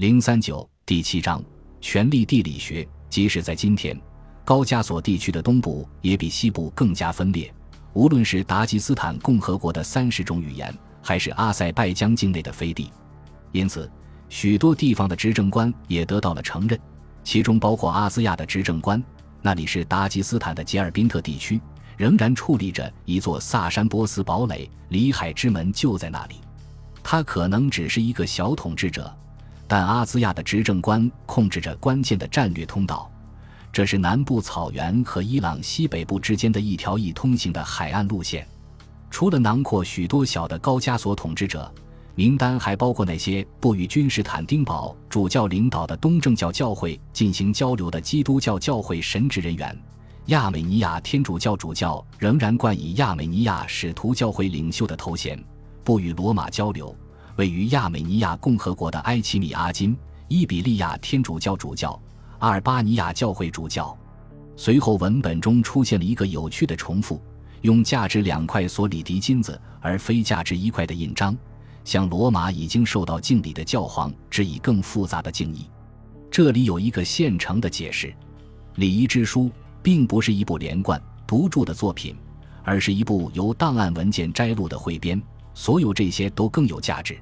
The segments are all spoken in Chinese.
零三九第七章权力地理学。即使在今天，高加索地区的东部也比西部更加分裂。无论是达吉斯坦共和国的三十种语言，还是阿塞拜疆境内的飞地，因此许多地方的执政官也得到了承认，其中包括阿兹亚的执政官。那里是达吉斯坦的杰尔宾特地区，仍然矗立着一座萨珊波斯堡垒，里海之门就在那里。他可能只是一个小统治者，但阿兹亚的执政官控制着关键的战略通道。这是南部草原和伊朗西北部之间的一条易通行的海岸路线。除了囊括许多小的高加索统治者，名单还包括那些不与君士坦丁堡主教领导的东正教教会进行交流的基督教教会神职人员。亚美尼亚天主教主教仍然冠以亚美尼亚使徒教会领袖的头衔，不与罗马交流。位于亚美尼亚共和国的埃奇米阿金伊比利亚天主教主教。阿尔巴尼亚教会主教，随后文本中出现了一个有趣的重复，用价值两块索里迪金子而非价值一块的印章，向罗马已经受到敬礼的教皇致以更复杂的敬意。这里有一个现成的解释：礼仪之书并不是一部连贯独著的作品，而是一部由档案文件摘录的汇编。所有这些都更有价值。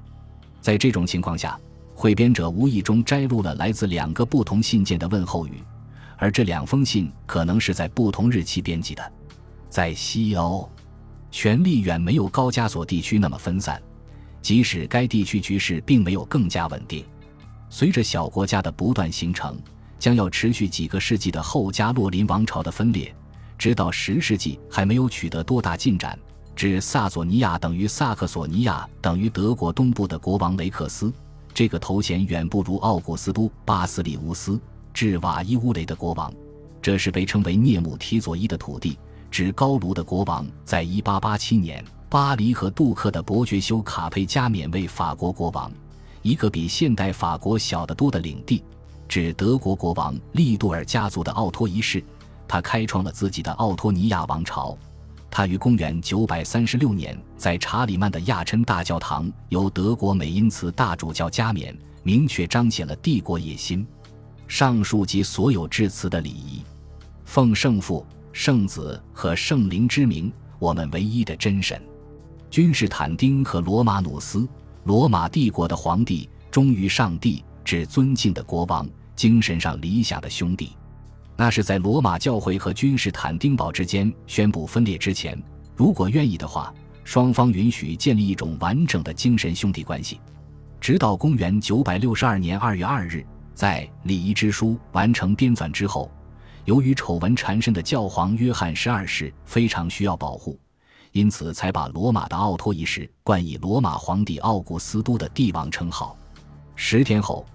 在这种情况下。汇编者无意中摘录了来自两个不同信件的问候语，而这两封信可能是在不同日期编辑的。在西欧，权力远没有高加索地区那么分散，即使该地区局势并没有更加稳定。随着小国家的不断形成，将要持续几个世纪的后加洛林王朝的分裂，直到十世纪还没有取得多大进展。指萨索尼亚等于萨克索尼亚等于德国东部的国王雷克斯。这个头衔远不如奥古斯都·巴斯里乌斯至瓦伊乌雷的国王，这是被称为涅姆提佐伊的土地，指高卢的国王。在1887年，巴黎和杜克的伯爵修卡佩加冕为法国国王，一个比现代法国小得多的领地，指德国国王利杜尔家族的奥托一世，他开创了自己的奥托尼亚王朝。他于公元936年在查理曼的亚琛大教堂由德国美因茨大主教加冕，明确彰显了帝国野心。上述及所有致辞的礼仪，奉圣父、圣子和圣灵之名，我们唯一的真神——君士坦丁和罗马努斯，罗马帝国的皇帝，忠于上帝、至尊敬的国王，精神上理想的兄弟。那是在罗马教会和君士坦丁堡之间宣布分裂之前，如果愿意的话，双方允许建立一种完整的精神兄弟关系。直到公元962年2月2日，在《礼仪之书》完成编纂之后，由于丑闻缠身的教皇约翰十二世非常需要保护，因此才把罗马的奥托一世冠以罗马皇帝奥古斯都的帝王称号。十天后，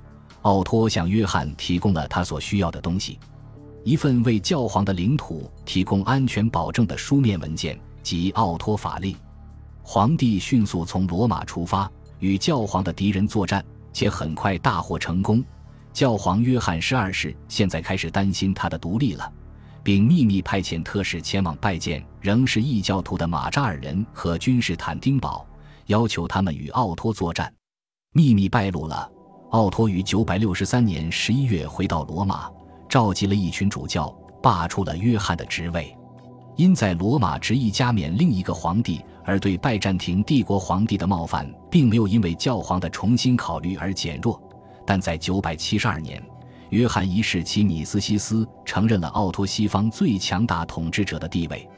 奥托向约翰提供了他所需要的东西。一份为教皇的领土提供安全保证的书面文件及奥托法令。皇帝迅速从罗马出发，与教皇的敌人作战，且很快大获成功。教皇约翰十二世现在开始担心他的独立了，并秘密派遣特使前往拜见仍是异教徒的马扎尔人和君士坦丁堡，要求他们与奥托作战。秘密败露了，奥托于九百六十三年十一月回到罗马。召集了一群主教，罢黜了约翰的职位。因在罗马执意加冕另一个皇帝，而对拜占庭帝国皇帝的冒犯，并没有因为教皇的重新考虑而减弱。但在972年，约翰一世其米斯西斯承认了奥托西方最强大统治者的地位。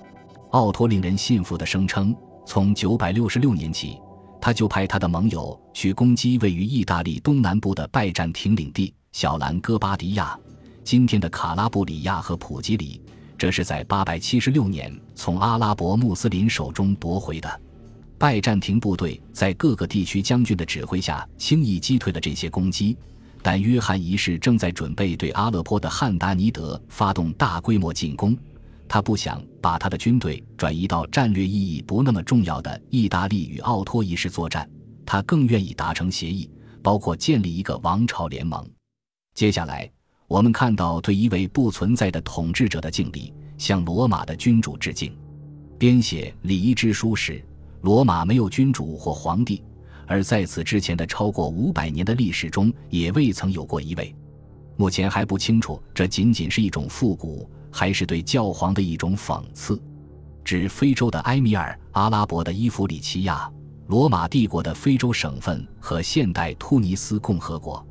奥托令人信服地声称，从966年起，他就派他的盟友去攻击位于意大利东南部的拜占庭领地小兰哥巴迪亚。今天的卡拉布里亚和普吉里，这是在876年从阿拉伯穆斯林手中夺回的。拜占庭部队在各个地区将军的指挥下，轻易击退了这些攻击。但约翰一世正在准备对阿勒颇的汉达尼德发动大规模进攻，他不想把他的军队转移到战略意义不那么重要的意大利与奥托一世作战，他更愿意达成协议，包括建立一个王朝联盟。接下来。我们看到对一位不存在的统治者的敬礼，向罗马的君主致敬。编写礼仪之书时，罗马没有君主或皇帝，而在此之前的超过五百年的历史中，也未曾有过一位。目前还不清楚，这仅仅是一种复古，还是对教皇的一种讽刺。指非洲的埃米尔、阿拉伯的伊弗里奇亚、罗马帝国的非洲省份和现代突尼斯共和国、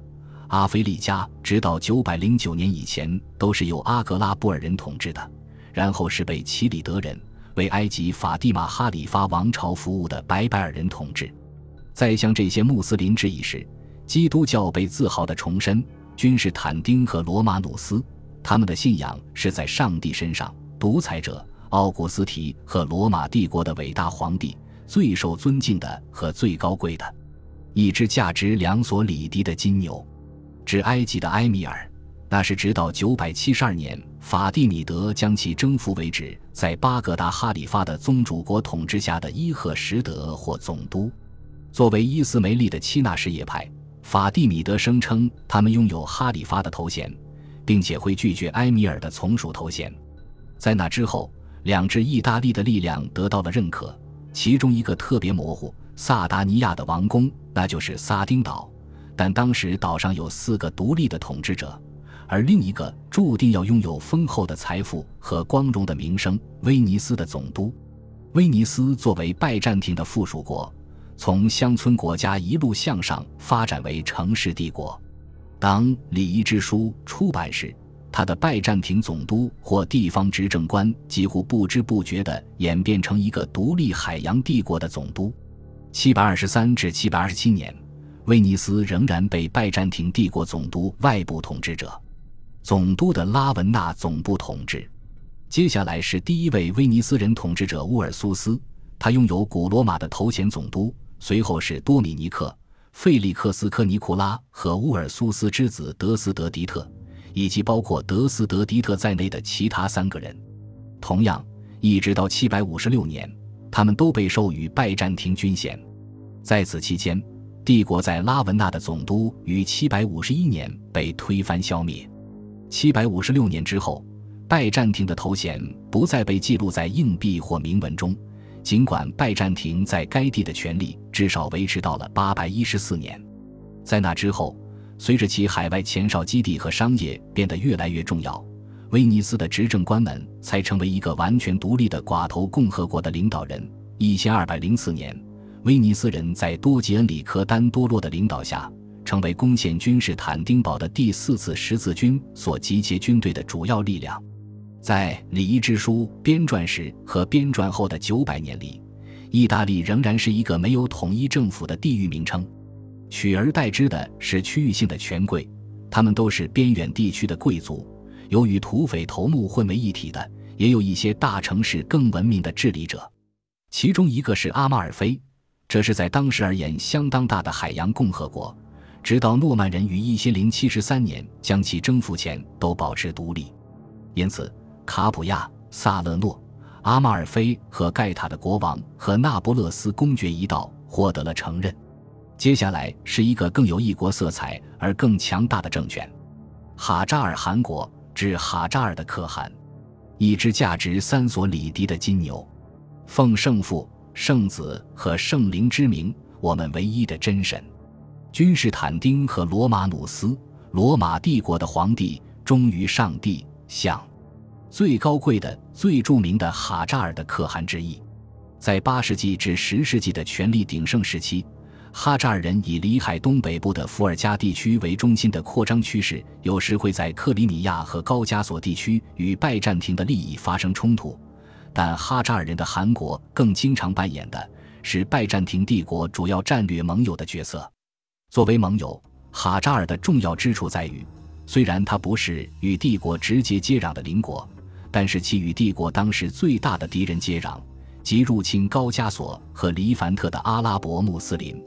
阿非利加，直到九百零九年以前都是由阿格拉布尔人统治的，然后是被齐里德人。为埃及法蒂玛哈里发王朝服务的白白尔人统治，在向这些穆斯林致意时，基督教被自豪地重申：君士坦丁和罗马努斯，他们的信仰是在上帝身上，独裁者奥古斯提和罗马帝国的伟大皇帝，最受尊敬的和最高贵的，一只价值两所里迪的金牛，指埃及的埃米尔。那是直到九百七十二年，法蒂米德将其征服为止，在巴格达哈里发的宗主国统治下的伊赫什德或总督。作为伊斯梅利的七纳什叶派，法蒂米德声称他们拥有哈里发的头衔，并且会拒绝埃米尔的从属头衔。在那之后，两支意大利的力量得到了认可，其中一个特别模糊，萨达尼亚的王宫，那就是撒丁岛，但当时岛上有四个独立的统治者。而另一个注定要拥有丰厚的财富和光荣的名声——威尼斯的总督。威尼斯作为拜占庭的附属国，从乡村国家一路向上发展为城市帝国。当《礼仪之书》出版时，他的拜占庭总督或地方执政官几乎不知不觉地演变成一个独立海洋帝国的总督。七百二十三至七百二十七年，威尼斯仍然被拜占庭帝国总督外部统治者。总督的拉文纳总部统治，接下来是第一位威尼斯人统治者乌尔苏斯，他拥有古罗马的头衔总督。随后是多米尼克、费利克斯科尼库拉和乌尔苏斯之子德斯德迪特，以及包括德斯德迪特在内的其他三个人。同样，一直到七百五十六年，他们都被授予拜占庭军衔。在此期间，帝国在拉文纳的总督于七百五十一年被推翻消灭。七百五十六年之后，拜占庭的头衔不再被记录在硬币或铭文中。尽管拜占庭在该地的权力至少维持到了八百一十四年，在那之后，随着其海外前哨基地和商业变得越来越重要，威尼斯的执政官们才成为一个完全独立的寡头共和国的领导人。一千二百零四年，威尼斯人在多吉恩里科丹多洛的领导下。成为攻陷君士坦丁堡的第四次十字军所集结军队的主要力量。在《礼仪之书》编撰时和编撰后的九百年里，意大利仍然是一个没有统一政府的地域名称，取而代之的是区域性的权贵，他们都是边远地区的贵族，由于土匪头目混为一体的，也有一些大城市更文明的治理者，其中一个是阿马尔菲，这是在当时而言相当大的海洋共和国。直到诺曼人于一千零七十三年将其征服前，都保持独立。因此，卡普亚、萨勒诺、阿马尔菲和盖塔的国王和那不勒斯公爵一道获得了承认。接下来是一个更有异国色彩而更强大的政权——哈扎尔汗国，至哈扎尔的可汗，一只价值三所里迪的金牛，奉圣父、圣子和圣灵之名，我们唯一的真神。君士坦丁和罗马努斯，罗马帝国的皇帝忠于上帝，像最高贵的、最著名的哈扎尔的可汗之一。在八世纪至十世纪的权力鼎盛时期，哈扎尔人以里海东北部的伏尔加地区为中心的扩张趋势，有时会在克里米亚和高加索地区与拜占庭的利益发生冲突。但哈扎尔人的汗国更经常扮演的是拜占庭帝国主要战略盟友的角色。作为盟友，哈扎尔的重要之处在于，虽然它不是与帝国直接接壤的邻国，但是其与帝国当时最大的敌人接壤，即入侵高加索和黎凡特的阿拉伯穆斯林。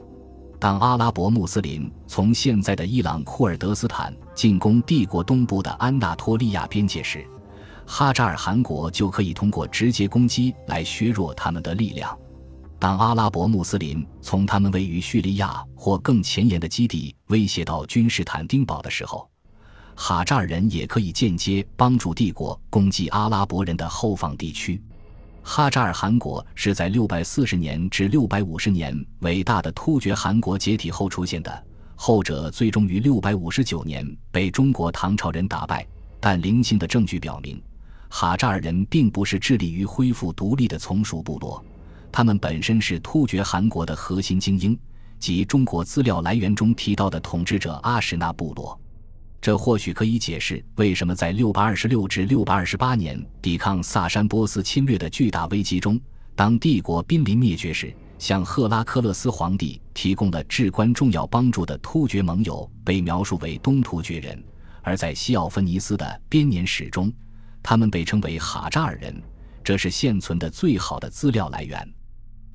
当阿拉伯穆斯林从现在的伊朗库尔德斯坦进攻帝国东部的安纳托利亚边界时，哈扎尔汗国就可以通过直接攻击来削弱他们的力量。当阿拉伯穆斯林从他们位于叙利亚或更前沿的基地威胁到君士坦丁堡的时候，哈扎尔人也可以间接帮助帝国攻击阿拉伯人的后方地区。哈扎尔汗国是在640年至650年伟大的突厥汗国解体后出现的，后者最终于659年被中国唐朝人打败。但零星的证据表明，哈扎尔人并不是致力于恢复独立的从属部落，他们本身是突厥汗国的核心精英，即中国资料来源中提到的统治者阿史那部落。这或许可以解释为什么在626至628年抵抗萨珊波斯侵略的巨大危机中，当帝国濒临灭绝时，向赫拉克勒斯皇帝提供了至关重要帮助的突厥盟友被描述为东突厥人。而在西奥芬尼斯的编年史中，他们被称为哈扎尔人，这是现存的最好的资料来源。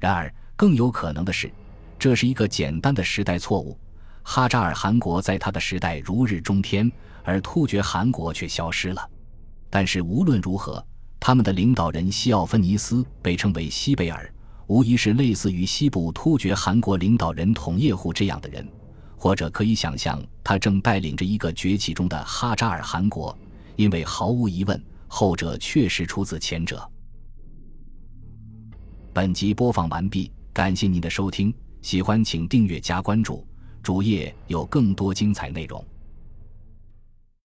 然而，更有可能的是，这是一个简单的时代错误。哈扎尔汗国在他的时代如日中天，而突厥汗国却消失了。但是无论如何，他们的领导人西奥芬尼斯被称为西贝尔，无疑是类似于西部突厥汗国领导人统叶护这样的人。或者可以想象，他正带领着一个崛起中的哈扎尔汗国，因为毫无疑问，后者确实出自前者。本集播放完毕，感谢您的收听，喜欢请订阅加关注，主页有更多精彩内容。